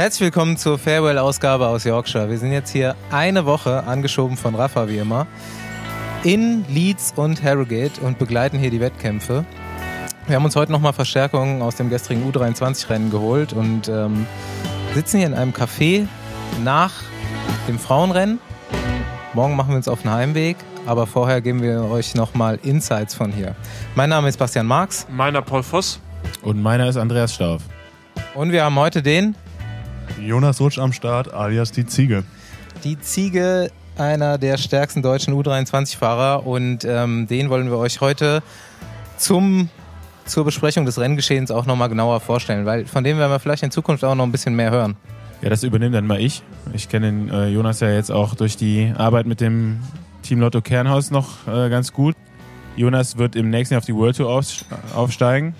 Herzlich willkommen zur Farewell-Ausgabe aus Yorkshire. Wir sind jetzt hier eine Woche angeschoben von Rafa wie immer in Leeds und Harrogate und begleiten hier die Wettkämpfe. Wir haben uns heute nochmal Verstärkungen aus dem gestrigen U23-Rennen geholt und ähm, sitzen hier in einem Café nach dem Frauenrennen. Morgen machen wir uns auf den Heimweg, aber vorher geben wir euch nochmal Insights von hier. Mein Name ist Bastian Marx. Meiner Paul Voss. Und meiner ist Andreas Stauf. Und wir haben heute den Jonas Rutsch am Start, alias die Ziege. Die Ziege, einer der stärksten deutschen U23-Fahrer und ähm, den wollen wir euch heute zum, zur Besprechung des Renngeschehens auch nochmal genauer vorstellen, weil von dem werden wir vielleicht in Zukunft auch noch ein bisschen mehr hören. Ja, das übernehme dann mal ich. Ich kenne den äh, Jonas ja jetzt auch durch die Arbeit mit dem Team Lotto Kernhaus noch äh, ganz gut. Jonas wird im nächsten Jahr auf die World Tour aufsteigen.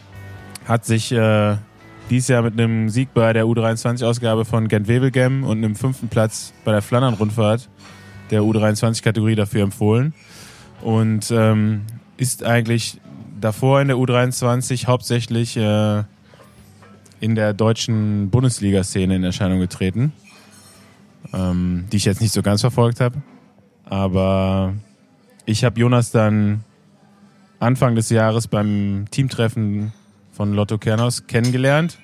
Hat sich äh, dieses Jahr mit einem Sieg bei der U23-Ausgabe von Gent-Wevelgem und einem fünften Platz bei der Flandern-Rundfahrt der U23-Kategorie dafür empfohlen. Und ähm, ist eigentlich davor in der U23 hauptsächlich äh, in der deutschen Bundesliga-Szene in Erscheinung getreten, ähm, die ich jetzt nicht so ganz verfolgt habe. Aber ich habe Jonas dann Anfang des Jahres beim Teamtreffen von Lotto Kernhaus kennengelernt.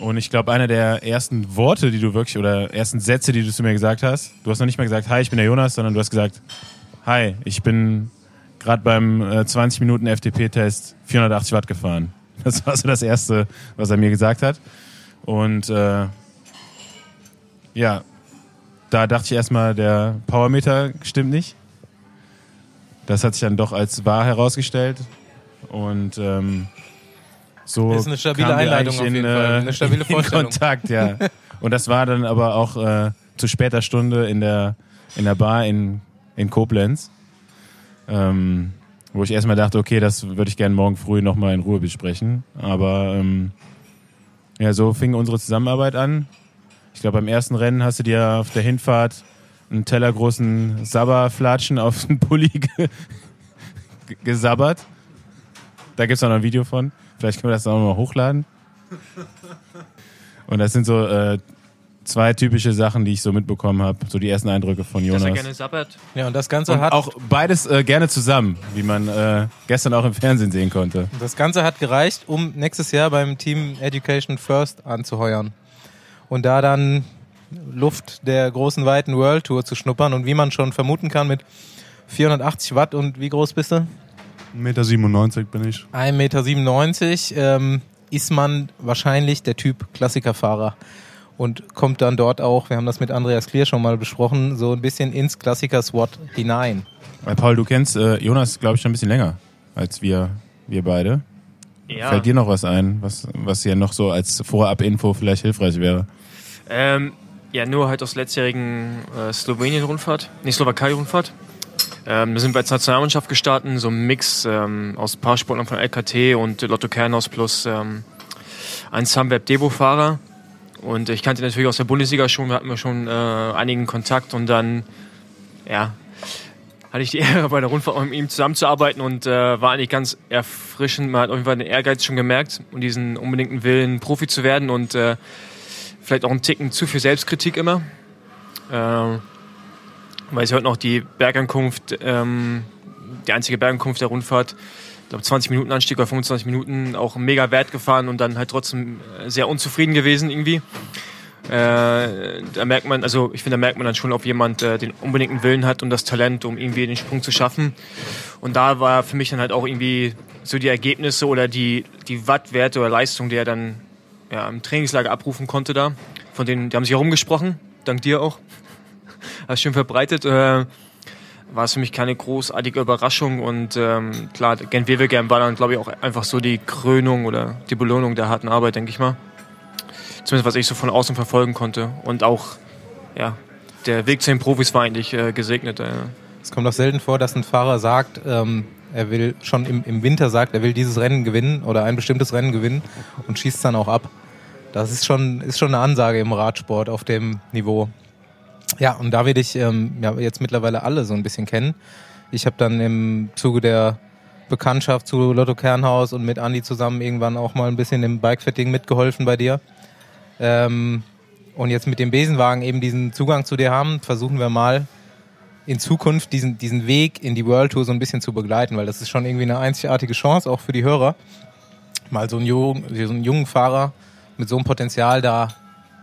Und ich glaube, einer der ersten Worte, die du wirklich, oder ersten Sätze, die du zu mir gesagt hast, du hast noch nicht mal gesagt, hi, ich bin der Jonas, sondern du hast gesagt, hi, ich bin gerade beim äh, 20 Minuten FDP-Test 480 Watt gefahren. Das war so das Erste, was er mir gesagt hat. Und äh, ja, da dachte ich erstmal, der Powermeter stimmt nicht. Das hat sich dann doch als wahr herausgestellt. Und ähm, so das ist eine stabile Einleitung auf jeden in, Fall. Eine stabile in Kontakt, ja. Und das war dann aber auch äh, zu später Stunde in der, in der Bar in, in Koblenz. Ähm, wo ich erstmal dachte, okay, das würde ich gerne morgen früh nochmal in Ruhe besprechen. Aber ähm, ja, so fing unsere Zusammenarbeit an. Ich glaube, beim ersten Rennen hast du dir auf der Hinfahrt einen tellergroßen Sabberflatschen auf den Pulli ge gesabbert. Da gibt es auch noch ein Video von. Vielleicht können wir das auch noch mal hochladen. Und das sind so äh, zwei typische Sachen, die ich so mitbekommen habe. So die ersten Eindrücke von Jonas. Dass er gerne sabbert. Ja, und das Ganze Und hat auch beides äh, gerne zusammen, wie man äh, gestern auch im Fernsehen sehen konnte. das Ganze hat gereicht, um nächstes Jahr beim Team Education First anzuheuern und da dann Luft der großen weiten World Tour zu schnuppern und wie man schon vermuten kann mit 480 Watt und wie groß bist du? 1,97 Meter bin ich. 1,97 Meter ähm, ist man wahrscheinlich der Typ Klassikerfahrer und kommt dann dort auch, wir haben das mit Andreas Klier schon mal besprochen, so ein bisschen ins Klassiker-SWAT hinein. Weil Paul, du kennst äh, Jonas, glaube ich, schon ein bisschen länger als wir, wir beide. Ja. Fällt dir noch was ein, was, was hier noch so als Vorab-Info vielleicht hilfreich wäre? Ähm, ja, nur halt aus letztjährigen äh, Slowenien-Rundfahrt, nicht Slowakei-Rundfahrt. Ähm, da sind wir als Nationalmannschaft gestartet, so ein Mix ähm, aus Paarsportlern von LKT und Lotto Kernhaus plus ähm, ein Sunweb Devo-Fahrer. Und ich kannte natürlich aus der Bundesliga schon, wir hatten wir schon äh, einigen Kontakt und dann, ja, hatte ich die Ehre, bei der Rundfahrt mit ihm zusammenzuarbeiten und äh, war eigentlich ganz erfrischend. Man hat auf jeden Fall den Ehrgeiz schon gemerkt und diesen unbedingten Willen, Profi zu werden und äh, vielleicht auch einen Ticken zu viel Selbstkritik immer. Äh, weil ich heute noch die Bergankunft, ähm, die einzige Bergankunft der Rundfahrt, ich glaube 20 Minuten Anstieg oder 25 Minuten, auch mega Wert gefahren und dann halt trotzdem sehr unzufrieden gewesen irgendwie. Äh, da merkt man, also ich finde, da merkt man dann schon, ob jemand äh, den unbedingten Willen hat und das Talent, um irgendwie den Sprung zu schaffen. Und da war für mich dann halt auch irgendwie so die Ergebnisse oder die, die Wattwerte oder Leistung, die er dann ja, im Trainingslager abrufen konnte da. Von denen, die haben sich herumgesprochen, dank dir auch. Hast schön verbreitet. Äh, war es für mich keine großartige Überraschung und ähm, klar, Gent Wevelgem war dann, glaube ich, auch einfach so die Krönung oder die Belohnung der harten Arbeit, denke ich mal. Zumindest was ich so von außen verfolgen konnte. Und auch, ja, der Weg zu den Profis war eigentlich äh, gesegnet. Äh. Es kommt auch selten vor, dass ein Fahrer sagt, ähm, er will schon im, im Winter sagt, er will dieses Rennen gewinnen oder ein bestimmtes Rennen gewinnen und schießt dann auch ab. Das ist schon, ist schon eine Ansage im Radsport auf dem Niveau. Ja, und da will ich ähm, ja, jetzt mittlerweile alle so ein bisschen kennen. Ich habe dann im Zuge der Bekanntschaft zu Lotto Kernhaus und mit Andi zusammen irgendwann auch mal ein bisschen im Bikefitting mitgeholfen bei dir. Ähm, und jetzt mit dem Besenwagen eben diesen Zugang zu dir haben, versuchen wir mal in Zukunft diesen, diesen Weg in die World Tour so ein bisschen zu begleiten, weil das ist schon irgendwie eine einzigartige Chance, auch für die Hörer, mal so einen, jungen, so einen jungen Fahrer mit so einem Potenzial da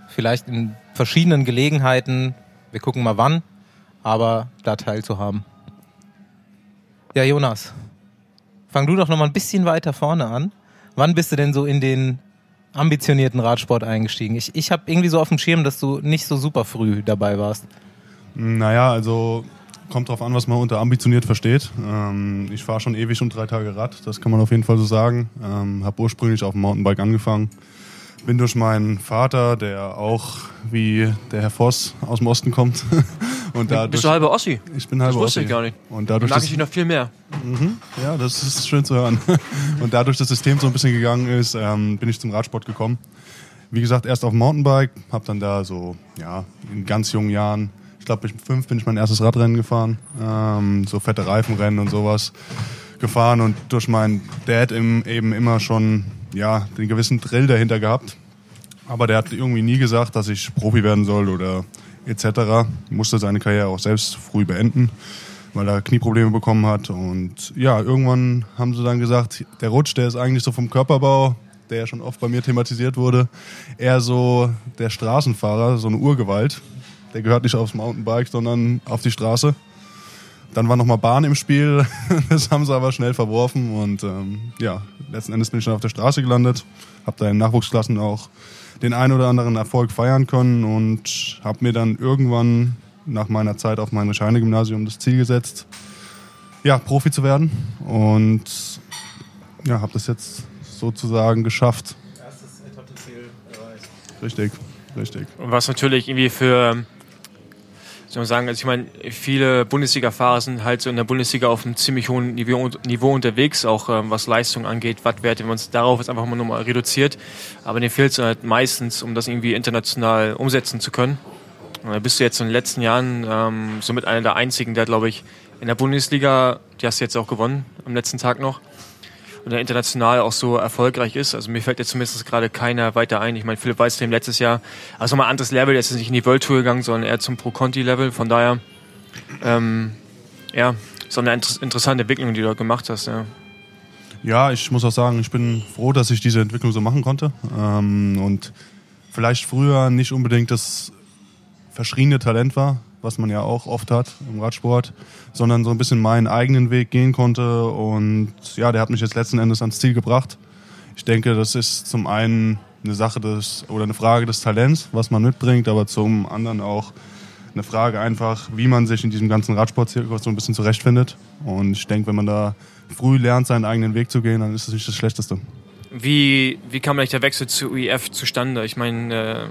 vielleicht in verschiedenen Gelegenheiten, wir gucken mal wann, aber da teilzuhaben. Ja, Jonas, fang du doch noch mal ein bisschen weiter vorne an. Wann bist du denn so in den ambitionierten Radsport eingestiegen? Ich, ich habe irgendwie so auf dem Schirm, dass du nicht so super früh dabei warst. Naja, also kommt drauf an, was man unter ambitioniert versteht. Ähm, ich fahre schon ewig und drei Tage Rad, das kann man auf jeden Fall so sagen. Ähm, habe ursprünglich auf dem Mountainbike angefangen. Bin durch meinen Vater, der auch wie der Herr Voss aus dem Osten kommt. und dadurch, Bist du halber Ossi? ich bin Das halber wusste Ossi. ich gar nicht. Und Dann dadurch, mag ich dich noch viel mehr. ja, das ist schön zu hören. Und dadurch, dass das System so ein bisschen gegangen ist, ähm, bin ich zum Radsport gekommen. Wie gesagt, erst auf dem Mountainbike, habe dann da so, ja, in ganz jungen Jahren, ich glaube, mit fünf bin ich mein erstes Radrennen gefahren, ähm, so fette Reifenrennen und sowas gefahren und durch meinen Dad im, eben immer schon, ja, den gewissen Drill dahinter gehabt. Aber der hat irgendwie nie gesagt, dass ich Profi werden soll oder etc. Musste seine Karriere auch selbst früh beenden, weil er Knieprobleme bekommen hat. Und ja, irgendwann haben sie dann gesagt, der Rutsch, der ist eigentlich so vom Körperbau, der ja schon oft bei mir thematisiert wurde, eher so der Straßenfahrer, so eine Urgewalt. Der gehört nicht aufs Mountainbike, sondern auf die Straße. Dann war nochmal Bahn im Spiel, das haben sie aber schnell verworfen und ähm, ja, letzten Endes bin ich dann auf der Straße gelandet, habe da in Nachwuchsklassen auch den einen oder anderen Erfolg feiern können und habe mir dann irgendwann nach meiner Zeit auf mein Scheine-Gymnasium das Ziel gesetzt, ja, Profi zu werden und ja, habe das jetzt sozusagen geschafft. Erstes Etappenziel erreicht. Richtig, richtig. Und was natürlich irgendwie für, soll man sagen, also ich meine, viele Bundesliga-Fahrer sind halt so in der Bundesliga auf einem ziemlich hohen Niveau, Niveau unterwegs, auch ähm, was Leistung angeht, Wattwerte, wenn man es darauf jetzt einfach mal nochmal reduziert. Aber denen fehlt es halt meistens, um das irgendwie international umsetzen zu können. Und da bist du jetzt in den letzten Jahren ähm, somit einer der einzigen, der, glaube ich, in der Bundesliga, die hast du jetzt auch gewonnen am letzten Tag noch, und der international auch so erfolgreich ist. Also mir fällt jetzt zumindest gerade keiner weiter ein. Ich meine, Philipp Weißlehm letztes Jahr, also nochmal ein anderes Level, der ist jetzt nicht in die World Tour gegangen, sondern eher zum Pro-Conti-Level. Von daher, ähm, ja, so eine inter interessante Entwicklung, die du dort gemacht hast. Ja. Ja, ich muss auch sagen, ich bin froh, dass ich diese Entwicklung so machen konnte. Ähm, und vielleicht früher nicht unbedingt das verschriene Talent war, was man ja auch oft hat im Radsport, sondern so ein bisschen meinen eigenen Weg gehen konnte. Und ja, der hat mich jetzt letzten Endes ans Ziel gebracht. Ich denke, das ist zum einen eine Sache des oder eine Frage des Talents, was man mitbringt, aber zum anderen auch eine Frage einfach, wie man sich in diesem ganzen Radsportzirkus so ein bisschen zurechtfindet. Und ich denke, wenn man da früh lernt, seinen eigenen Weg zu gehen, dann ist das nicht das Schlechteste. Wie, wie kam eigentlich der Wechsel zu UEF zustande? Ich meine, äh,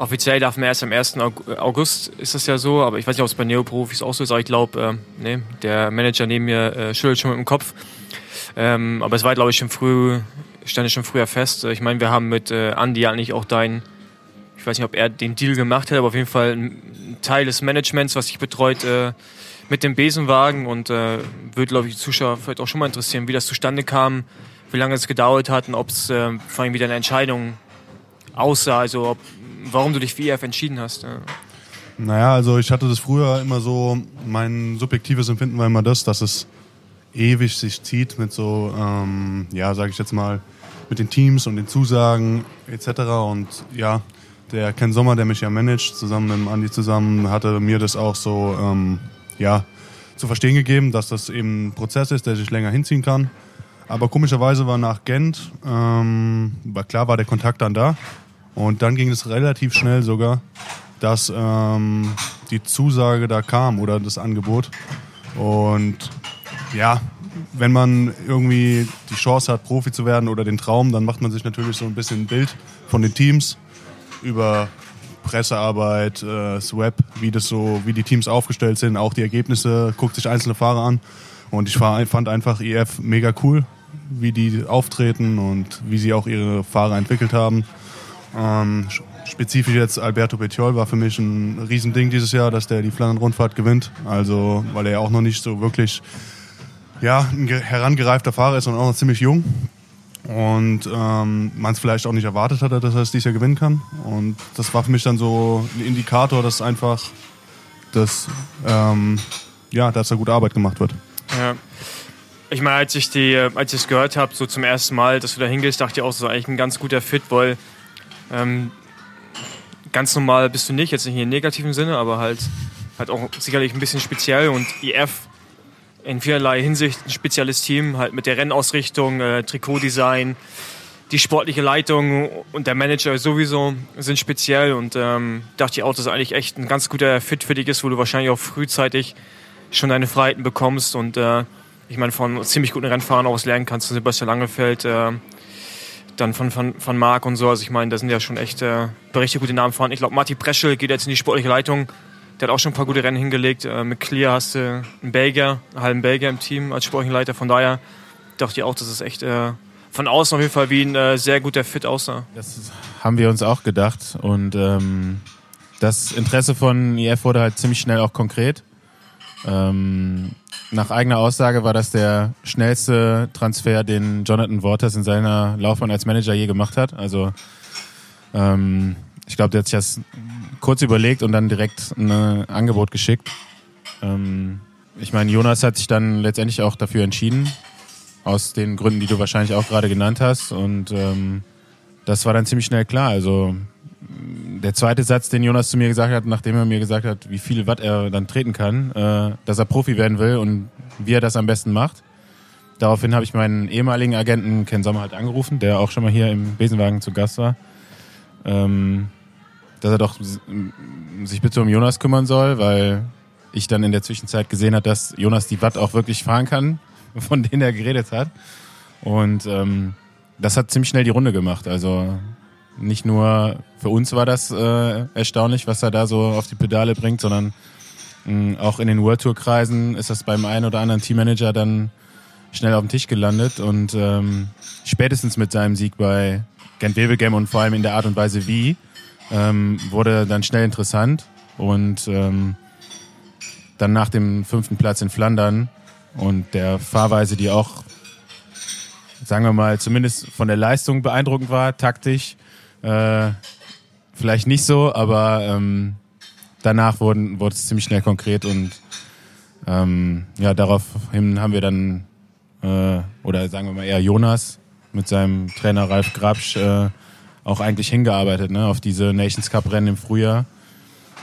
offiziell darf man erst am 1. Aug- August, ist das ja so, aber ich weiß nicht, ob es bei Neoprofis auch so ist, aber ich glaube, äh, nee, der Manager neben mir äh, schüttelt schon mit dem Kopf. Ähm, aber es war, glaube ich, schon früh, stand es schon früher fest. Ich meine, wir haben mit äh, Andy eigentlich auch dein, ich weiß nicht, ob er den Deal gemacht hat, aber auf jeden Fall ein Teil des Managements, was dich betreut, äh, mit dem Besenwagen und äh, würde, glaube ich, die Zuschauer vielleicht auch schon mal interessieren, wie das zustande kam, wie lange es gedauert hat und ob es äh, vor allem wieder eine Entscheidung aussah, also ob, warum du dich für EF entschieden hast. Ja. Naja, also ich hatte das früher immer so, mein subjektives Empfinden war immer das, dass es ewig sich zieht mit so, ähm, ja, sage ich jetzt mal, mit den Teams und den Zusagen etc. Und ja, der Ken Sommer, der mich ja managt, zusammen mit dem Andi zusammen, hatte mir das auch so, ähm, ja, zu verstehen gegeben, dass das eben ein Prozess ist, der sich länger hinziehen kann. Aber komischerweise war nach Gent, ähm, war klar war der Kontakt dann da. Und dann ging es relativ schnell sogar, dass ähm, die Zusage da kam oder das Angebot. Und ja, wenn man irgendwie die Chance hat, Profi zu werden oder den Traum, dann macht man sich natürlich so ein bisschen ein Bild von den Teams über Pressearbeit, äh, Swap, wie das so, wie die Teams aufgestellt sind, auch die Ergebnisse, guckt sich einzelne Fahrer an. Und ich fand einfach EF mega cool, wie die auftreten und wie sie auch ihre Fahrer entwickelt haben. Ähm, sch- spezifisch jetzt Alberto Petiol war für mich ein Riesending dieses Jahr, dass der die Flandern-Rundfahrt gewinnt. Also, weil er ja auch noch nicht so wirklich ja, ein ge- herangereifter Fahrer ist und auch noch ziemlich jung. und ähm, man es vielleicht auch nicht erwartet hatte, dass er es dieses Jahr gewinnen kann. Und das war für mich dann so ein Indikator, dass einfach, dass, ähm, ja, dass da gute Arbeit gemacht wird. Ja. Ich meine, als ich die, als ich es gehört habe, so zum ersten Mal, dass du da hingehst, dachte ich auch, so eigentlich ein ganz guter Fit, weil ähm, ganz normal bist du nicht, jetzt nicht in negativen Sinne, aber halt, halt auch sicherlich ein bisschen speziell und IF in vielerlei Hinsicht ein spezielles Team, halt mit der Rennausrichtung, äh, Trikotdesign, die sportliche Leitung und der Manager sowieso sind speziell und ähm, dachte ich auch, dass eigentlich echt ein ganz guter Fit für dich ist, wo du wahrscheinlich auch frühzeitig schon deine Freiheiten bekommst und äh, ich meine von ziemlich guten Rennfahrern was lernen kannst, Sebastian Langefeld, äh, dann von, von, von Marc und so, also ich meine, da sind ja schon echt äh, richtig gute Namen fahren. Ich glaube, Martin Preschel geht jetzt in die sportliche Leitung, der hat auch schon ein paar gute Rennen hingelegt. Äh, mit Clear hast du einen Belgier, einen halben Belgier im Team als Sportleiter. Von daher dachte ich auch, dass es echt äh, von außen auf jeden Fall wie ein äh, sehr guter Fit aussah. Das haben wir uns auch gedacht. Und ähm, das Interesse von IF wurde halt ziemlich schnell auch konkret. Ähm, nach eigener Aussage war das der schnellste Transfer, den Jonathan Waters in seiner Laufbahn als Manager je gemacht hat. Also ähm, ich glaube, der hat sich das kurz überlegt und dann direkt ein Angebot geschickt. Ähm, ich meine, Jonas hat sich dann letztendlich auch dafür entschieden, aus den Gründen, die du wahrscheinlich auch gerade genannt hast. Und ähm, das war dann ziemlich schnell klar. Also der zweite Satz, den Jonas zu mir gesagt hat, nachdem er mir gesagt hat, wie viel Watt er dann treten kann, äh, dass er Profi werden will und wie er das am besten macht. Daraufhin habe ich meinen ehemaligen Agenten Ken Sommer halt angerufen, der auch schon mal hier im Besenwagen zu Gast war. Ähm, dass er doch sich bitte um Jonas kümmern soll, weil ich dann in der Zwischenzeit gesehen habe, dass Jonas die Watt auch wirklich fahren kann, von denen er geredet hat. Und ähm, das hat ziemlich schnell die Runde gemacht. Also nicht nur für uns war das äh, erstaunlich, was er da so auf die Pedale bringt, sondern mh, auch in den World Tour Kreisen ist das beim einen oder anderen Teammanager dann schnell auf dem Tisch gelandet und ähm, spätestens mit seinem Sieg bei Gent Wevelgem und vor allem in der Art und Weise wie ähm, wurde dann schnell interessant und ähm, dann nach dem fünften Platz in Flandern und der Fahrweise, die auch, sagen wir mal, zumindest von der Leistung beeindruckend war, taktisch, äh, vielleicht nicht so, aber ähm, danach wurden, wurde es ziemlich schnell konkret und ähm, ja, daraufhin haben wir dann, äh, oder sagen wir mal eher Jonas mit seinem Trainer Ralf Grabsch, äh, auch eigentlich hingearbeitet, ne, auf diese Nations Cup Rennen im Frühjahr,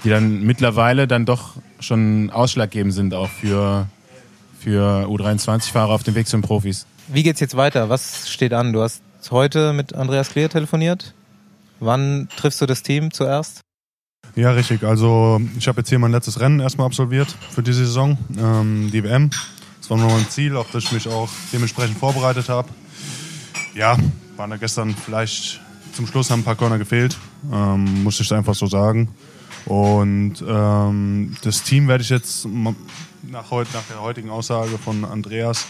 die dann mittlerweile dann doch schon ausschlaggebend sind auch für, für U23-Fahrer auf dem Weg zu den Profis. Wie geht's jetzt weiter? Was steht an? Du hast heute mit Andreas Kleer telefoniert. Wann triffst du das Team zuerst? Ja, richtig. Also ich habe jetzt hier mein letztes Rennen erstmal absolviert für diese Saison, ähm, die WM. Das war nur ein Ziel, auf das ich mich auch dementsprechend vorbereitet habe. Ja, waren da gestern vielleicht zum Schluss haben ein paar Körner gefehlt, ähm, muss ich einfach so sagen. Und ähm, das Team werde ich jetzt nach, heut, nach der heutigen Aussage von Andreas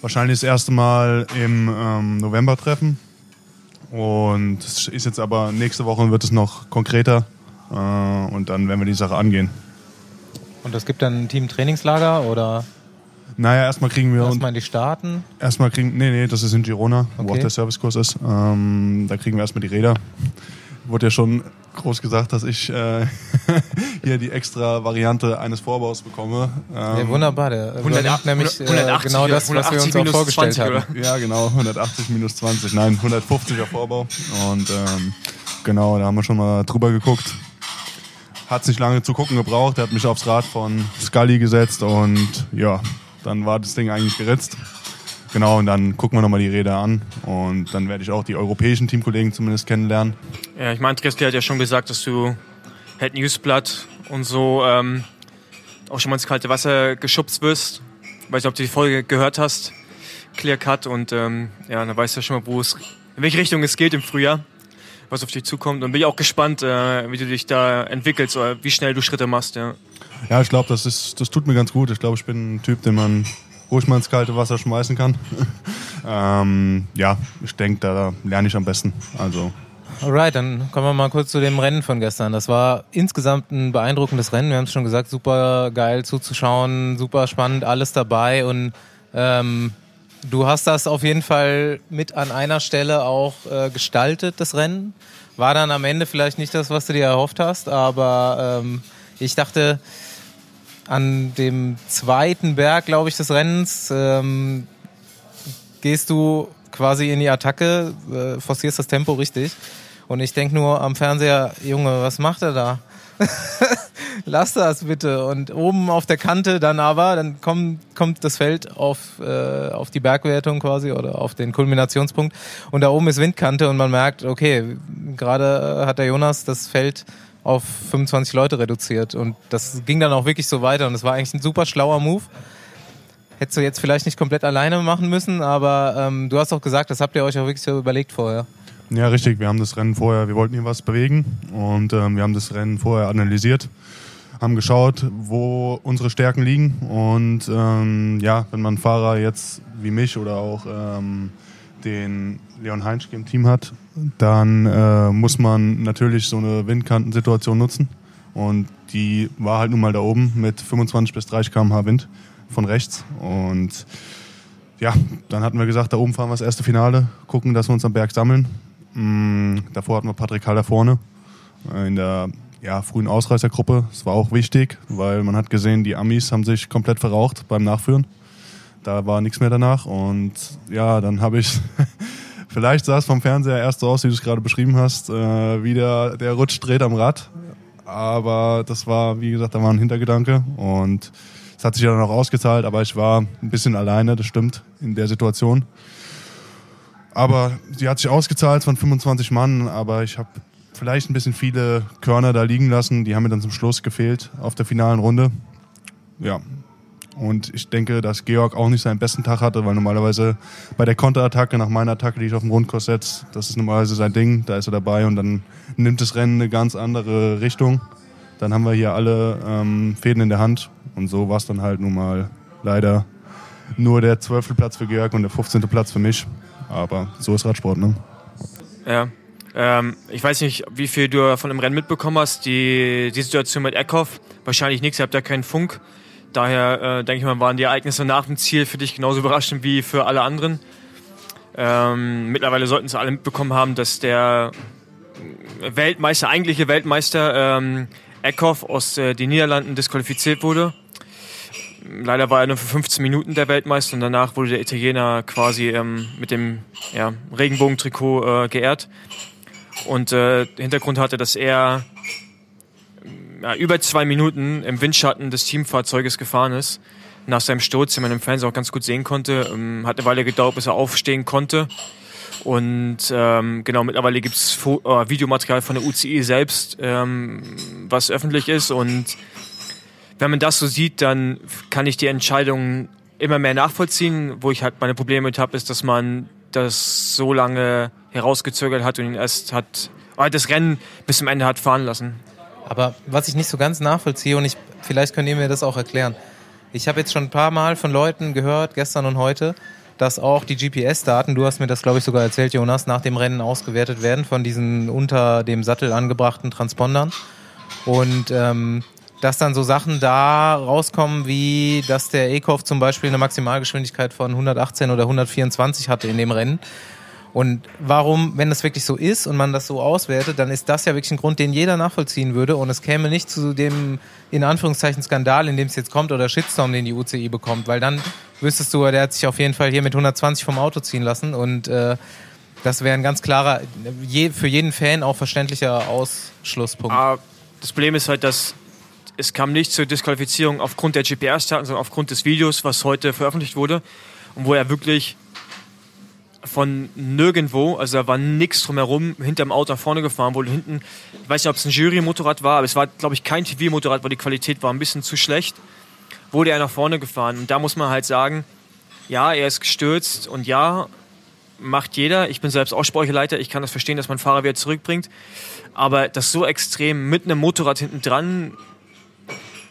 wahrscheinlich das erste Mal im ähm, November treffen. Und es ist jetzt aber nächste Woche wird es noch konkreter äh, und dann werden wir die Sache angehen. Und es gibt dann ein Team-Trainingslager oder? Naja, erstmal kriegen wir. Erstmal die Starten? Erstmal kriegen. Nee, nee, das ist in Girona, okay. wo auch der Servicekurs ist. Ähm, da kriegen wir erstmal die Räder. Wurde ja schon groß gesagt, dass ich äh, hier die extra Variante eines Vorbaus bekomme. Ähm, ja, wunderbar. Der 108, nämlich 180, äh, genau das, was wir uns auch vorgestellt 20, haben. Ja, genau. 180 minus 20. Nein, 150er Vorbau. Und ähm, genau, da haben wir schon mal drüber geguckt. Hat es nicht lange zu gucken gebraucht. Er hat mich aufs Rad von Scully gesetzt und ja, dann war das Ding eigentlich geritzt. Genau, und dann gucken wir nochmal die Räder an und dann werde ich auch die europäischen Teamkollegen zumindest kennenlernen. Ja, ich meine, Andreas hat ja schon gesagt, dass du Head Newsblatt und so ähm, auch schon mal ins kalte Wasser geschubst wirst. Ich weiß nicht, ob du die Folge gehört hast, Clear Cut und ähm, ja, dann weißt du ja schon mal, wo es, in welche Richtung es geht im Frühjahr, was auf dich zukommt. Und bin ich auch gespannt, äh, wie du dich da entwickelst oder wie schnell du Schritte machst. Ja. Ja, ich glaube, das, das tut mir ganz gut. Ich glaube, ich bin ein Typ, den man ruhig mal ins kalte Wasser schmeißen kann. ähm, ja, ich denke, da lerne ich am besten. Also Alright, dann kommen wir mal kurz zu dem Rennen von gestern. Das war insgesamt ein beeindruckendes Rennen. Wir haben es schon gesagt, super geil zuzuschauen, super spannend, alles dabei und ähm, Du hast das auf jeden Fall mit an einer Stelle auch äh, gestaltet, das Rennen. War dann am Ende vielleicht nicht das, was du dir erhofft hast, aber ähm, ich dachte, an dem zweiten Berg, glaube ich, des Rennens ähm, gehst du quasi in die Attacke, äh, forcierst das Tempo richtig. Und ich denke nur am Fernseher, Junge, was macht er da? Lass das bitte. Und oben auf der Kante dann aber, dann kommt, kommt das Feld auf, äh, auf die Bergwertung quasi oder auf den Kulminationspunkt. Und da oben ist Windkante und man merkt, okay, gerade hat der Jonas das Feld auf 25 Leute reduziert. Und das ging dann auch wirklich so weiter. Und es war eigentlich ein super schlauer Move. Hättest du jetzt vielleicht nicht komplett alleine machen müssen, aber ähm, du hast auch gesagt, das habt ihr euch auch wirklich so überlegt vorher. Ja, richtig. Wir haben das Rennen vorher, wir wollten hier was bewegen und ähm, wir haben das Rennen vorher analysiert, haben geschaut, wo unsere Stärken liegen und ähm, ja, wenn man Fahrer jetzt wie mich oder auch ähm, den Leon Heinschke im Team hat, dann äh, muss man natürlich so eine Windkantensituation nutzen und die war halt nun mal da oben mit 25 bis 30 km/h Wind von rechts und ja, dann hatten wir gesagt, da oben fahren wir das erste Finale, gucken, dass wir uns am Berg sammeln Mm, davor hatten wir Patrick Haller vorne äh, in der ja, frühen Ausreißergruppe. Das war auch wichtig, weil man hat gesehen, die Amis haben sich komplett verraucht beim Nachführen. Da war nichts mehr danach und ja, dann habe ich vielleicht sah es vom Fernseher erst so aus, wie du es gerade beschrieben hast, äh, wie der, der Rutsch dreht am Rad. Aber das war, wie gesagt, da war ein Hintergedanke und es hat sich ja dann auch ausgezahlt, aber ich war ein bisschen alleine, das stimmt, in der Situation. Aber sie hat sich ausgezahlt von 25 Mann, aber ich habe vielleicht ein bisschen viele Körner da liegen lassen. Die haben mir dann zum Schluss gefehlt auf der finalen Runde. Ja. Und ich denke, dass Georg auch nicht seinen besten Tag hatte, weil normalerweise bei der Konterattacke nach meiner Attacke, die ich auf dem Rundkurs setze, das ist normalerweise sein Ding, da ist er dabei und dann nimmt das Rennen eine ganz andere Richtung. Dann haben wir hier alle ähm, Fäden in der Hand und so war es dann halt nun mal leider nur der zwölfte Platz für Georg und der 15. Platz für mich. Aber so ist Radsport, ne? Ja. Ähm, ich weiß nicht, wie viel du von dem Rennen mitbekommen hast. Die, die Situation mit Eckhoff, wahrscheinlich nichts, ihr habt ja keinen Funk. Daher äh, denke ich mal, waren die Ereignisse nach dem Ziel für dich genauso überraschend wie für alle anderen. Ähm, mittlerweile sollten sie alle mitbekommen haben, dass der Weltmeister, eigentliche Weltmeister ähm, Eckhoff aus äh, den Niederlanden disqualifiziert wurde leider war er nur für 15 Minuten der Weltmeister und danach wurde der Italiener quasi ähm, mit dem ja, Regenbogentrikot äh, geehrt. Und äh, Hintergrund hatte, dass er ja, über zwei Minuten im Windschatten des Teamfahrzeuges gefahren ist. Nach seinem Sturz, den man im Fernsehen auch ganz gut sehen konnte, ähm, hat eine Weile gedauert, bis er aufstehen konnte. Und ähm, genau, mittlerweile gibt es äh, Videomaterial von der UCI selbst, ähm, was öffentlich ist. Und wenn man das so sieht, dann kann ich die Entscheidungen immer mehr nachvollziehen. Wo ich halt meine Probleme mit habe, ist, dass man das so lange herausgezögert hat und ihn erst hat, äh, das Rennen bis zum Ende hat fahren lassen. Aber was ich nicht so ganz nachvollziehe und ich, vielleicht könnt ihr mir das auch erklären. Ich habe jetzt schon ein paar Mal von Leuten gehört, gestern und heute, dass auch die GPS-Daten, du hast mir das glaube ich sogar erzählt, Jonas, nach dem Rennen ausgewertet werden von diesen unter dem Sattel angebrachten Transpondern. Und ähm, dass dann so Sachen da rauskommen, wie dass der Ekov zum Beispiel eine Maximalgeschwindigkeit von 118 oder 124 hatte in dem Rennen. Und warum, wenn das wirklich so ist und man das so auswertet, dann ist das ja wirklich ein Grund, den jeder nachvollziehen würde. Und es käme nicht zu dem, in Anführungszeichen, Skandal, in dem es jetzt kommt oder Shitstorm, den die UCI bekommt, weil dann wüsstest du, der hat sich auf jeden Fall hier mit 120 vom Auto ziehen lassen. Und äh, das wäre ein ganz klarer, je, für jeden Fan auch verständlicher Ausschlusspunkt. Aber das Problem ist halt, dass es kam nicht zur Disqualifizierung aufgrund der GPS-Daten, sondern aufgrund des Videos, was heute veröffentlicht wurde und wo er wirklich von nirgendwo, also da war nichts drumherum, hinterm Auto nach vorne gefahren wurde. Hinten, ich weiß nicht, ob es ein Jury-Motorrad war, aber es war, glaube ich, kein TV-Motorrad, weil die Qualität war ein bisschen zu schlecht, wurde er nach vorne gefahren. Und da muss man halt sagen, ja, er ist gestürzt und ja, macht jeder. Ich bin selbst auch Speicherleiter, ich kann das verstehen, dass man Fahrer wieder zurückbringt. Aber das so extrem mit einem Motorrad hinten dran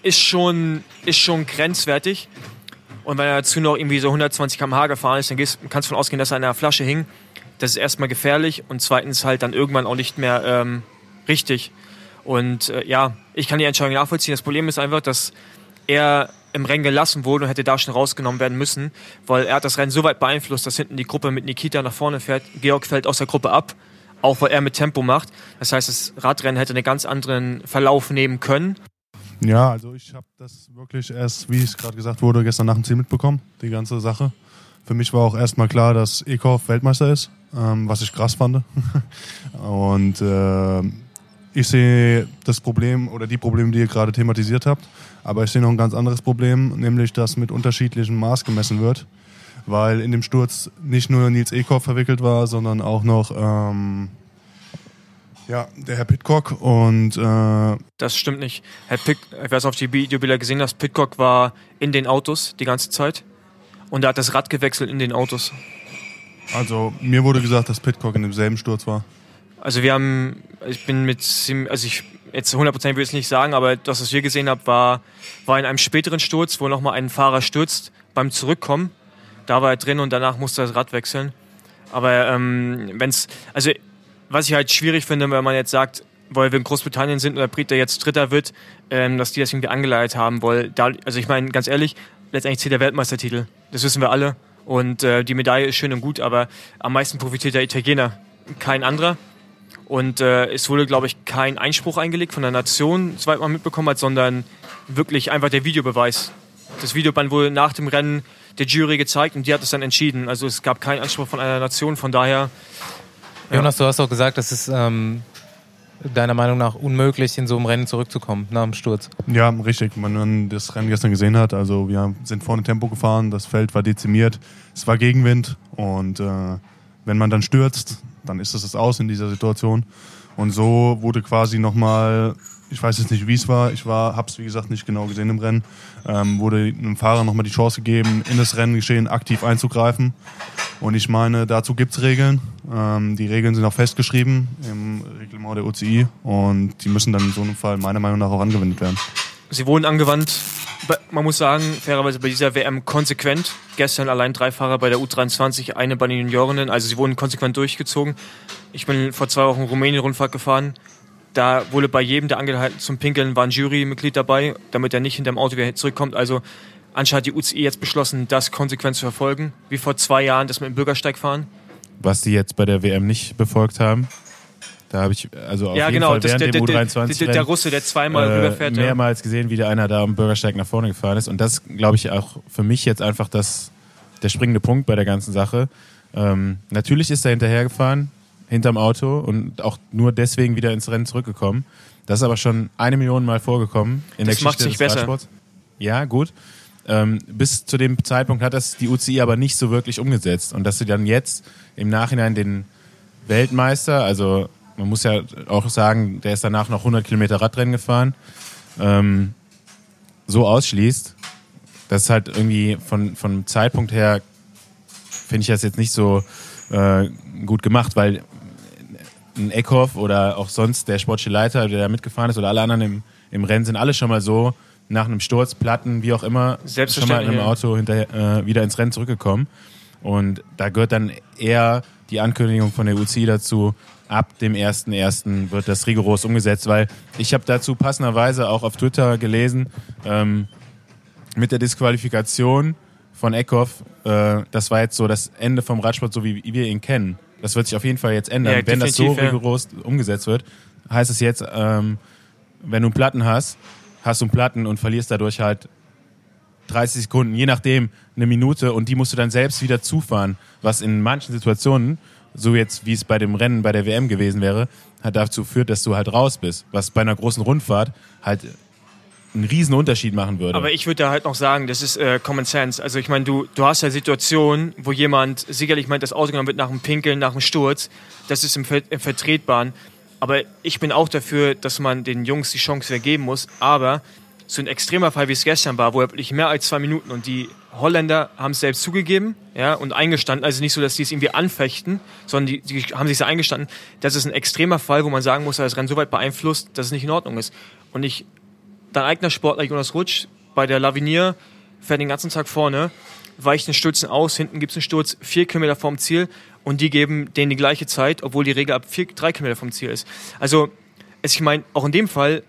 ist schon, ist schon grenzwertig. Und wenn er dazu noch irgendwie so 120 km/h gefahren ist, dann kannst du davon ausgehen, dass er an einer Flasche hing. Das ist erstmal gefährlich und zweitens halt dann irgendwann auch nicht mehr ähm, richtig. Und äh, ja, ich kann die Entscheidung nachvollziehen. Das Problem ist einfach, dass er im Rennen gelassen wurde und hätte da schon rausgenommen werden müssen, weil er hat das Rennen so weit beeinflusst, dass hinten die Gruppe mit Nikita nach vorne fährt. Georg fällt aus der Gruppe ab, auch weil er mit Tempo macht. Das heißt, das Radrennen hätte einen ganz anderen Verlauf nehmen können. Ja, also ich habe das wirklich erst, wie es gerade gesagt wurde, gestern nach dem Ziel mitbekommen, die ganze Sache. Für mich war auch erstmal klar, dass Ekhoff Weltmeister ist, ähm, was ich krass fand. Und äh, ich sehe das Problem oder die Probleme, die ihr gerade thematisiert habt, aber ich sehe noch ein ganz anderes Problem, nämlich dass mit unterschiedlichem Maß gemessen wird, weil in dem Sturz nicht nur Nils Ekhoff verwickelt war, sondern auch noch ähm, ja, der Herr Pitcock und äh, Das stimmt nicht. Herr Pick, ich weiß, auf die Videobilder gesehen hast, Pitcock war in den Autos die ganze Zeit und er hat das Rad gewechselt in den Autos. also mir wurde gesagt, dass Pitcock in demselben Sturz war. Also wir haben, ich bin mit, also ich jetzt 100% will ich es nicht sagen, aber das, was wir gesehen haben, war, war in einem späteren Sturz, wo nochmal ein Fahrer stürzt beim Zurückkommen. Da war er drin und danach musste er das Rad wechseln. Aber ähm, wenn's, also was ich halt schwierig finde, wenn man jetzt sagt, weil wir in Großbritannien sind oder Brit, der jetzt Dritter wird, ähm, dass die das irgendwie angeleitet haben, weil da, also ich meine, ganz ehrlich, letztendlich zählt der Weltmeistertitel. Das wissen wir alle. Und äh, die Medaille ist schön und gut, aber am meisten profitiert der Italiener, kein anderer. Und äh, es wurde, glaube ich, kein Einspruch eingelegt von der Nation, soweit man mitbekommen hat, sondern wirklich einfach der Videobeweis. Das Videoband wurde nach dem Rennen der Jury gezeigt und die hat es dann entschieden. Also es gab keinen Anspruch von einer Nation, von daher. Jonas, du hast auch gesagt, das ist ähm, deiner Meinung nach unmöglich, in so einem Rennen zurückzukommen nach dem Sturz. Ja, richtig. Wenn man das Rennen gestern gesehen hat, also wir sind vorne Tempo gefahren, das Feld war dezimiert, es war Gegenwind und äh, wenn man dann stürzt, dann ist es das aus in dieser Situation. Und so wurde quasi nochmal, ich weiß jetzt nicht, wie es war, ich war, hab's wie gesagt nicht genau gesehen im Rennen, ähm, wurde einem Fahrer nochmal die Chance gegeben, in das Renngeschehen aktiv einzugreifen. Und ich meine, dazu gibt's Regeln. Ähm, die Regeln sind auch festgeschrieben im Reglement der UCI und die müssen dann in so einem Fall meiner Meinung nach auch angewendet werden. sie wurden angewandt. Man muss sagen, fairerweise bei dieser WM konsequent. Gestern allein drei Fahrer bei der U23, eine bei den Juniorinnen. Also sie wurden konsequent durchgezogen. Ich bin vor zwei Wochen Rumänien-Rundfahrt gefahren. Da wurde bei jedem, der angehalten zum Pinkeln, war ein Jurymitglied dabei, damit er nicht hinterm Auto wieder zurückkommt. Also anscheinend hat die UCI jetzt beschlossen, das konsequent zu verfolgen. Wie vor zwei Jahren das mit dem Bürgersteig fahren. was die jetzt bei der WM nicht befolgt haben. Da habe ich also auf ja, jeden genau. Fall während der, dem der, U23 der, der Russe, der zweimal äh, rüberfährt. ja. mehrmals gesehen, wie der einer da am Bürgersteig nach vorne gefahren ist. Und das, glaube ich, auch für mich jetzt einfach das, der springende Punkt bei der ganzen Sache. Ähm, natürlich ist er hinterhergefahren, hinterm Auto und auch nur deswegen wieder ins Rennen zurückgekommen. Das ist aber schon eine Million Mal vorgekommen in Das der Geschichte des besser. Radsports. Ja, gut. Ähm, bis zu dem Zeitpunkt hat das die UCI aber nicht so wirklich umgesetzt. Und dass sie dann jetzt im Nachhinein den Weltmeister, also man muss ja auch sagen, der ist danach noch 100 Kilometer Radrennen gefahren, ähm, so ausschließt, das ist halt irgendwie von, vom Zeitpunkt her, finde ich das jetzt nicht so äh, gut gemacht, weil ein Eckhoff oder auch sonst der sportliche Leiter, der da mitgefahren ist, oder alle anderen im, im Rennen sind alle schon mal so nach einem Sturz, Platten, wie auch immer, schon mal in einem. Auto hinterher, äh, wieder ins Rennen zurückgekommen. Und da gehört dann eher die Ankündigung von der UCI dazu, ab dem 1.1. wird das rigoros umgesetzt, weil ich habe dazu passenderweise auch auf Twitter gelesen, ähm, mit der Disqualifikation von Eckhoff, äh, das war jetzt so das Ende vom Radsport, so wie wir ihn kennen. Das wird sich auf jeden Fall jetzt ändern. Ja, wenn das so definitiv, ja. rigoros umgesetzt wird, heißt es jetzt, ähm, wenn du einen Platten hast, hast du einen Platten und verlierst dadurch halt 30 Sekunden, je nachdem eine Minute und die musst du dann selbst wieder zufahren, was in manchen Situationen, so jetzt wie es bei dem Rennen bei der WM gewesen wäre, halt dazu führt, dass du halt raus bist, was bei einer großen Rundfahrt halt einen riesen Unterschied machen würde. Aber ich würde da halt noch sagen, das ist äh, Common Sense. Also ich meine, du, du hast ja Situationen, wo jemand sicherlich meint, dass ausgenommen wird nach dem Pinkeln, nach dem Sturz. Das ist im, im Vertretbaren. Aber ich bin auch dafür, dass man den Jungs die Chance vergeben muss. Aber so ein extremer Fall, wie es gestern war, wo er wirklich mehr als zwei Minuten und die Holländer haben es selbst zugegeben ja, und eingestanden. Also nicht so, dass die es irgendwie anfechten, sondern die, die haben sich eingestanden. Das ist ein extremer Fall, wo man sagen muss, dass das Rennen so weit beeinflusst, dass es nicht in Ordnung ist. Und ich dein eigener Sportler Jonas Rutsch bei der Lavinier fährt den ganzen Tag vorne, weicht den Stürzen aus, hinten gibt es einen Sturz vier Kilometer vorm Ziel und die geben denen die gleiche Zeit, obwohl die Regel ab vier, drei Kilometer vom Ziel ist. Also, ich meine, auch in dem Fall,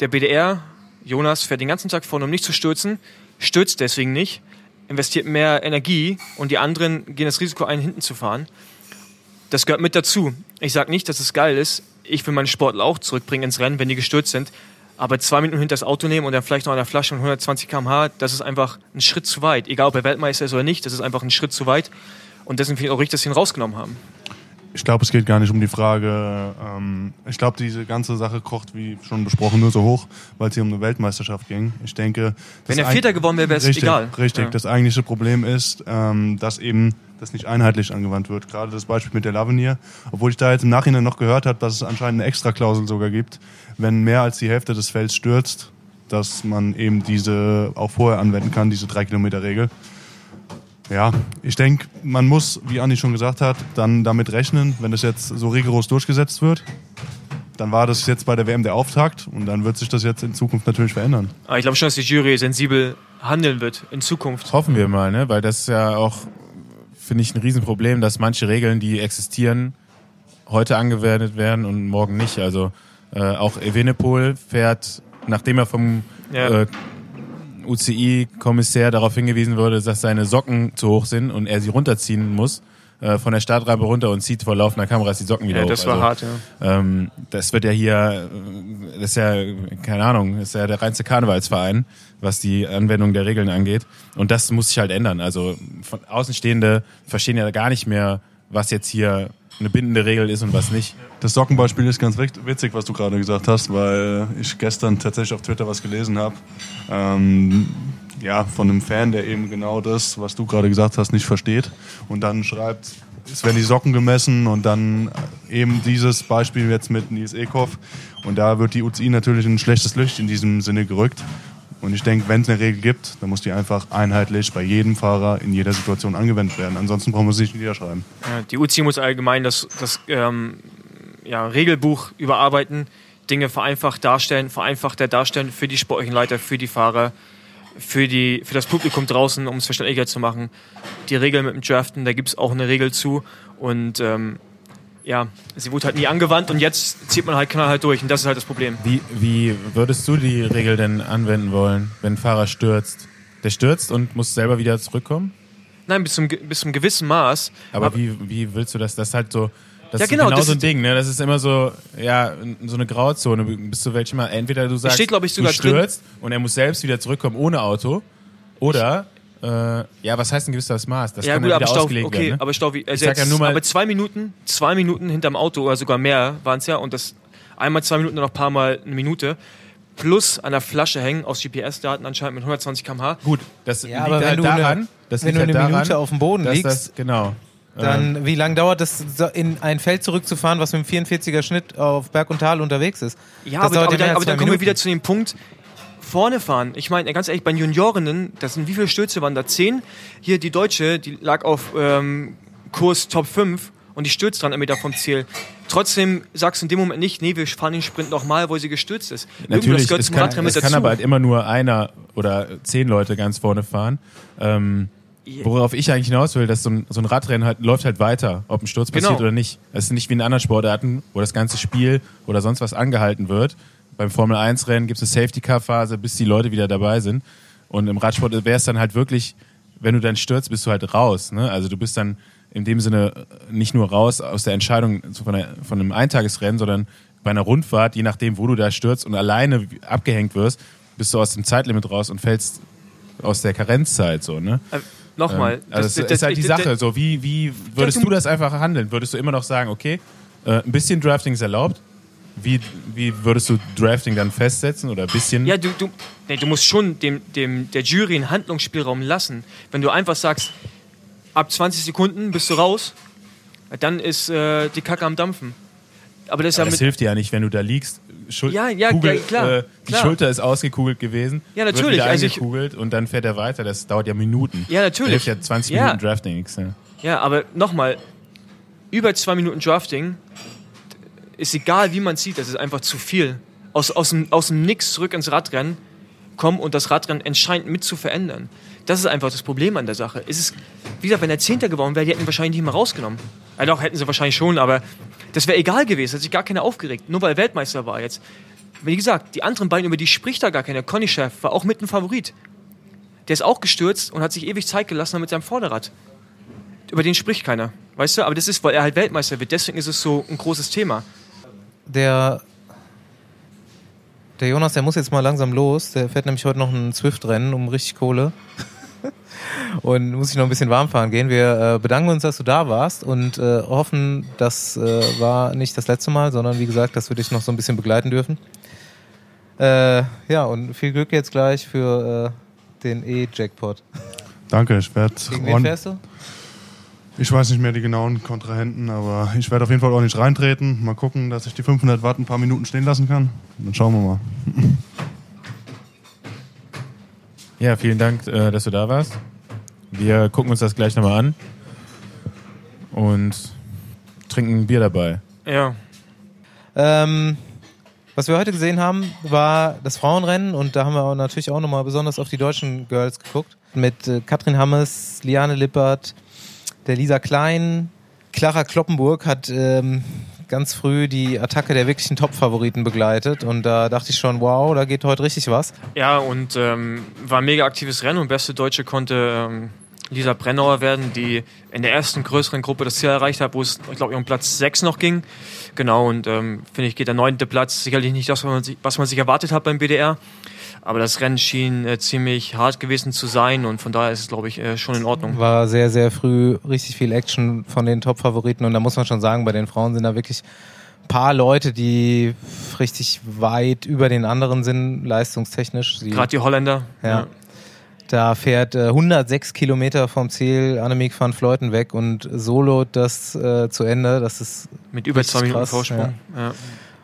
der BDR, Jonas, fährt den ganzen Tag vorne, um nicht zu stürzen, stürzt deswegen nicht, investiert mehr Energie und die anderen gehen das Risiko ein, hinten zu fahren. Das gehört mit dazu. Ich sage nicht, dass es geil ist. Ich will meine Sportler auch zurückbringen ins Rennen, wenn die gestürzt sind. Aber zwei Minuten hinter das Auto nehmen und dann vielleicht noch eine Flasche mit 120 km/h, das ist einfach ein Schritt zu weit. Egal, ob er Weltmeister ist oder nicht, das ist einfach ein Schritt zu weit. Und deswegen finde ich auch richtig, dass sie ihn rausgenommen haben. Ich glaube, es geht gar nicht um die Frage. Ähm, ich glaube, diese ganze Sache kocht, wie schon besprochen, nur so hoch, weil es hier um eine Weltmeisterschaft ging. Ich denke, wenn er Vierter geworden wäre, wäre es egal. Richtig. Ja. Das eigentliche Problem ist, ähm, dass eben das nicht einheitlich angewandt wird. Gerade das Beispiel mit der Lavenier, obwohl ich da jetzt im Nachhinein noch gehört habe, dass es anscheinend eine Extraklausel sogar gibt, wenn mehr als die Hälfte des Felds stürzt, dass man eben diese auch vorher anwenden kann, diese 3-Kilometer-Regel. Ja, ich denke, man muss, wie Andi schon gesagt hat, dann damit rechnen, wenn das jetzt so rigoros durchgesetzt wird. Dann war das jetzt bei der WM der Auftakt und dann wird sich das jetzt in Zukunft natürlich verändern. Aber ich glaube schon, dass die Jury sensibel handeln wird in Zukunft. Hoffen wir mal, ne? weil das ist ja auch, finde ich, ein Riesenproblem, dass manche Regeln, die existieren, heute angewendet werden und morgen nicht. Also äh, auch Evenepoel fährt, nachdem er vom Ja. äh, UCI-Kommissär darauf hingewiesen wurde, dass seine Socken zu hoch sind und er sie runterziehen muss, äh, von der Startrampe runter und zieht vor laufender Kamera die Socken wieder Ja, hoch. das war also, hart, ja. ähm, das wird ja hier, äh, das ist ja, keine Ahnung, das ist ja der reinste Karnevalsverein, was die Anwendung der Regeln angeht. Und das muss sich halt ändern. Also von Außenstehende verstehen ja gar nicht mehr, was jetzt hier eine bindende Regel ist und was nicht. Das Sockenbeispiel ist ganz witzig, was du gerade gesagt hast, weil ich gestern tatsächlich auf Twitter was gelesen habe. Ähm, ja, von einem Fan, der eben genau das, was du gerade gesagt hast, nicht versteht. Und dann schreibt, es werden die Socken gemessen und dann eben dieses Beispiel jetzt mit Nils Ekhoff. Und da wird die UCI natürlich in ein schlechtes Licht in diesem Sinne gerückt. Und ich denke, wenn es eine Regel gibt, dann muss die einfach einheitlich bei jedem Fahrer in jeder Situation angewendet werden. Ansonsten brauchen wir sie nicht niederschreiben. Ja, die UCI muss allgemein das, das ähm, ja, Regelbuch überarbeiten, Dinge vereinfacht darstellen, vereinfachter darstellen für die sportlichen Leiter, für die Fahrer, für, die, für das Publikum draußen, um es verständlicher zu machen. Die Regel mit dem Draften, da gibt es auch eine Regel zu. Und ähm, ja, sie wurde halt nie angewandt und jetzt zieht man halt knallhart durch und das ist halt das Problem. Wie, wie würdest du die Regel denn anwenden wollen, wenn ein Fahrer stürzt? Der stürzt und muss selber wieder zurückkommen? Nein, bis zum, bis zum gewissen Maß. Aber, wie, wie willst du das? Das ist halt so. Das Ja, ist genau, genau das so ein Ding, ne? Das ist immer so, ja, so eine Grauzone. Bis zu welchem Mal? Entweder du sagst, steht, ich, du stürzt und er muss selbst wieder zurückkommen ohne Auto. Oder, äh, ja, was heißt ein gewisses Maß? Das ja kann gut, aber wieder Stau, ausgelegt okay, werden. Ne? aber Stau, wie- also sag ja jetzt, nur mal- aber zwei Minuten, zwei Minuten hinterm Auto oder sogar mehr waren es ja und das einmal zwei Minuten und noch ein paar Mal eine Minute plus an der Flasche hängen aus GPS-Daten anscheinend mit 120 km/h. Gut, das Ja, liegt aber wenn halt du daran, eine- das wenn liegt du eine halt Minute daran, auf dem Boden liegst, das, genau. Ähm, Dann, wie lange dauert es, so in ein Feld zurückzufahren, was mit einem 44er Schnitt auf Berg und Tal unterwegs ist? Ja, Das aber, aber, ja dann, aber dann kommen wir wieder zu dem Punkt, vorne fahren. Ich meine, ganz ehrlich, bei Juniorinnen, das sind wie viele Stürze waren da? Zehn? Hier die Deutsche, die lag auf ähm, Kurs Top 5 und die stürzt dran Meter vom Ziel. Trotzdem sagst du in dem Moment nicht, nee, wir fahren den Sprint nochmal, wo sie gestürzt ist. Natürlich, gehört es kann, es mit kann aber halt immer nur einer oder zehn Leute ganz vorne fahren. Ähm, worauf ich eigentlich hinaus will, dass so ein, so ein Radrennen halt läuft halt weiter, ob ein Sturz passiert Genau. oder nicht. Es ist nicht wie in anderen Sportarten, wo das ganze Spiel oder sonst was angehalten wird. Beim Formel 1 Rennen gibt es eine Safety Car Phase, bis die Leute wieder dabei sind. Und im Radsport wäre es dann halt wirklich, wenn du dann stürzt, bist du halt raus. Ne? Also du bist dann in dem Sinne nicht nur raus aus der Entscheidung von, einer, von einem Eintagesrennen, sondern bei einer Rundfahrt, je nachdem, wo du da stürzt und alleine abgehängt wirst, bist du aus dem Zeitlimit raus und fällst aus der Karenzzeit so, ne? Äh, Nochmal. Ähm, also das, ist halt die Sache. So, wie, wie würdest du das einfach handeln? Würdest du immer noch sagen, okay, äh, ein bisschen Drafting ist erlaubt? Wie, wie würdest du Drafting dann festsetzen oder ein bisschen? Ja, du, du, nee, du musst schon dem, dem, der Jury einen Handlungsspielraum lassen. Wenn du einfach sagst, ab 20 Sekunden bist du raus, dann ist äh, die Kacke am Dampfen. Aber das ist ja Aber das hilft dir ja nicht, wenn du da liegst. Schul Ja, ja, Kugel, ja, klar, Äh, die klar. Schulter ist ausgekugelt gewesen. Ja, Wird natürlich, wieder also ich- eingekugelt und dann fährt er weiter. Das dauert ja Minuten. Ja, natürlich. Hilft ja 20 Ja. Minuten Drafting nichts. Ja. Ja, aber nochmal, über zwei Minuten Drafting ist egal, wie man sieht, das ist einfach zu viel. Aus, aus, dem, aus dem Nix zurück ins Radrennen kommen und das Radrennen entscheidend mit zu verändern. Das ist einfach das Problem an der Sache. Es ist, wie gesagt, wenn er Zehnter geworden wäre, die hätten ihn wahrscheinlich nicht mehr rausgenommen. Ja, doch, hätten sie wahrscheinlich schon, aber das wäre egal gewesen. Hat sich gar keiner aufgeregt. Nur weil er Weltmeister war jetzt. Wie gesagt, die anderen beiden, über die spricht da gar keiner. Conny Chef war auch mit ein Favorit. der ist auch gestürzt und hat sich ewig Zeit gelassen mit seinem Vorderrad. Über den spricht keiner, weißt du? Aber das ist, weil er halt Weltmeister wird. Deswegen ist es so ein großes Thema. Der, der Jonas, der muss jetzt mal langsam los. Der fährt nämlich heute noch ein Swift-Rennen um richtig Kohle. und muss sich noch ein bisschen warm fahren gehen. Wir äh, bedanken uns, dass du da warst und äh, hoffen, das äh, war nicht das letzte Mal, sondern wie gesagt, dass wir dich noch so ein bisschen begleiten dürfen. Äh, ja, und viel Glück jetzt gleich für äh, den E-Jackpot. Danke, ich werde. Gegen wen fährst du? Ich weiß nicht mehr die genauen Kontrahenten, aber ich werde auf jeden Fall ordentlich reintreten. Mal gucken, dass ich die 500 Watt ein paar Minuten stehen lassen kann. Dann schauen wir mal. Ja, vielen Dank, äh, dass du da warst. Wir gucken uns das gleich nochmal an und trinken ein Bier dabei. Ja. Ähm, was wir heute gesehen haben, war das Frauenrennen und da haben wir auch natürlich auch nochmal besonders auf die deutschen Girls geguckt. Mit äh, Katrin Hammes, Liane Lippert, der Lisa Klein, Clara Kloppenburg hat ähm, ganz früh die Attacke der wirklichen Top-Favoriten begleitet und da dachte ich schon, wow, da geht heute richtig was. Ja, und ähm, war ein mega aktives Rennen und beste Deutsche konnte ähm, Lisa Brennauer werden, die in der ersten größeren Gruppe das Ziel erreicht hat, wo es, ich glaube, um Platz 6 noch ging. Genau, und ähm, finde ich, geht der neunte Platz sicherlich nicht das, was man, sich, was man sich erwartet hat beim BDR. Aber das Rennen schien äh, ziemlich hart gewesen zu sein und von daher ist es, glaube ich, äh, schon in Ordnung. War sehr, sehr früh richtig viel Action von den Top-Favoriten und da muss man schon sagen, bei den Frauen sind da wirklich ein paar Leute, die richtig weit über den anderen sind, leistungstechnisch. Gerade die Holländer. ja. Da fährt äh, 106 Kilometer vom Ziel Annemiek van Fleuten weg und solo das äh, zu Ende. Das ist Mit über zwei Minuten krass, Vorsprung. Ja.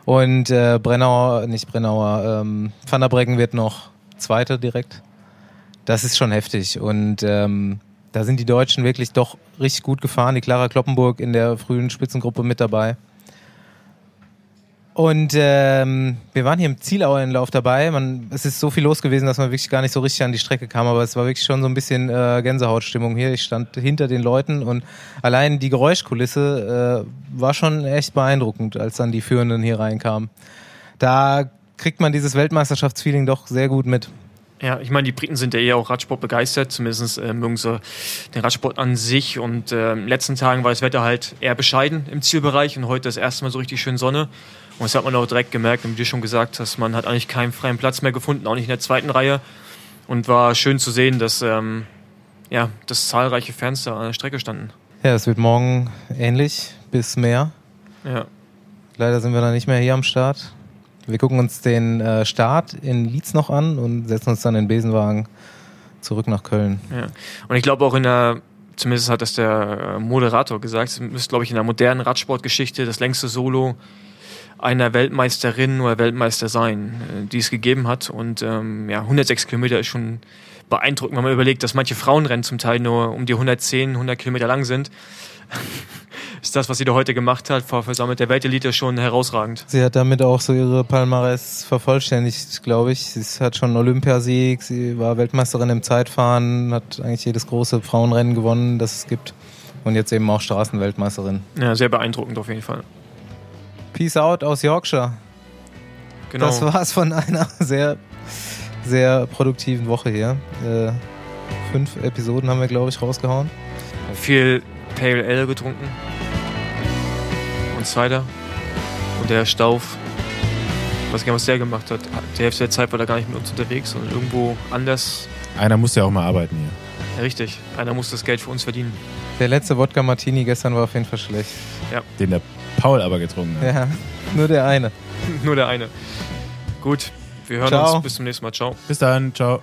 Und äh, Brennauer, nicht Brennauer, ähm, Van der Breggen wird noch Zweiter direkt. Das ist schon heftig. Und ähm, da sind die Deutschen wirklich doch richtig gut gefahren. Die Clara Kloppenburg in der frühen Spitzengruppe mit dabei. Und ähm, wir waren hier im Zielauerlauf dabei. Man, es ist so viel los gewesen, dass man wirklich gar nicht so richtig an die Strecke kam. Aber es war wirklich schon so ein bisschen äh, Gänsehautstimmung hier. Ich stand hinter den Leuten und allein die Geräuschkulisse äh, war schon echt beeindruckend, als dann die Führenden hier reinkamen. Da kriegt man dieses Weltmeisterschaftsfeeling doch sehr gut mit. Ja, ich meine, die Briten sind ja eher auch Radsport begeistert, zumindest äh, mögen sie den Radsport an sich. Und äh, in den letzten Tagen war das Wetter halt eher bescheiden im Zielbereich und heute das erste Mal so richtig schön Sonne. Und das hat man auch direkt gemerkt, wie du schon gesagt hast, man hat eigentlich keinen freien Platz mehr gefunden, auch nicht in der zweiten Reihe. Und war schön zu sehen, dass, ähm, ja, dass zahlreiche Fans da an der Strecke standen. Ja, es wird morgen ähnlich bis mehr. Ja. Leider sind wir dann nicht mehr hier am Start. Wir gucken uns den äh, Start in Lietz noch an und setzen uns dann in den Besenwagen zurück nach Köln. Ja. Und ich glaube auch in der, zumindest hat das der äh, Moderator gesagt, es müsste, glaube ich, in der modernen Radsportgeschichte das längste Solo einer Weltmeisterin oder Weltmeister sein, äh, die es gegeben hat. Und ähm, ja, 106 Kilometer ist schon beeindruckend, wenn man überlegt, dass manche Frauenrennen zum Teil nur um die 110, 100 Kilometer lang sind. ist das, was sie da heute gemacht hat, vor versammelt der Weltelite schon herausragend. Sie hat damit auch so ihre Palmares vervollständigt, glaube ich. Sie hat schon einen Olympiasieg, sie war Weltmeisterin im Zeitfahren, hat eigentlich jedes große Frauenrennen gewonnen, das es gibt. Und jetzt eben auch Straßenweltmeisterin. Ja, sehr beeindruckend auf jeden Fall. Peace out aus Yorkshire. Genau. Das war's von einer sehr, sehr produktiven Woche hier. Äh, fünf Episoden haben wir, glaube ich, rausgehauen. Viel Pale Ale getrunken. Und Cider. Und der Stauf, ich weiß gar nicht, was der gemacht hat. Die Hälfte der Zeit war er gar nicht mit uns unterwegs, sondern irgendwo anders. Einer muss ja auch mal arbeiten hier. Ja, richtig. Einer muss das Geld für uns verdienen. Der letzte Wodka Martini gestern war auf jeden Fall schlecht. Den der Paul aber getrunken hat. Ja, nur der eine. Nur der eine. Gut, wir hören Ciao. uns. Bis zum nächsten Mal. Ciao. Bis dann, ciao.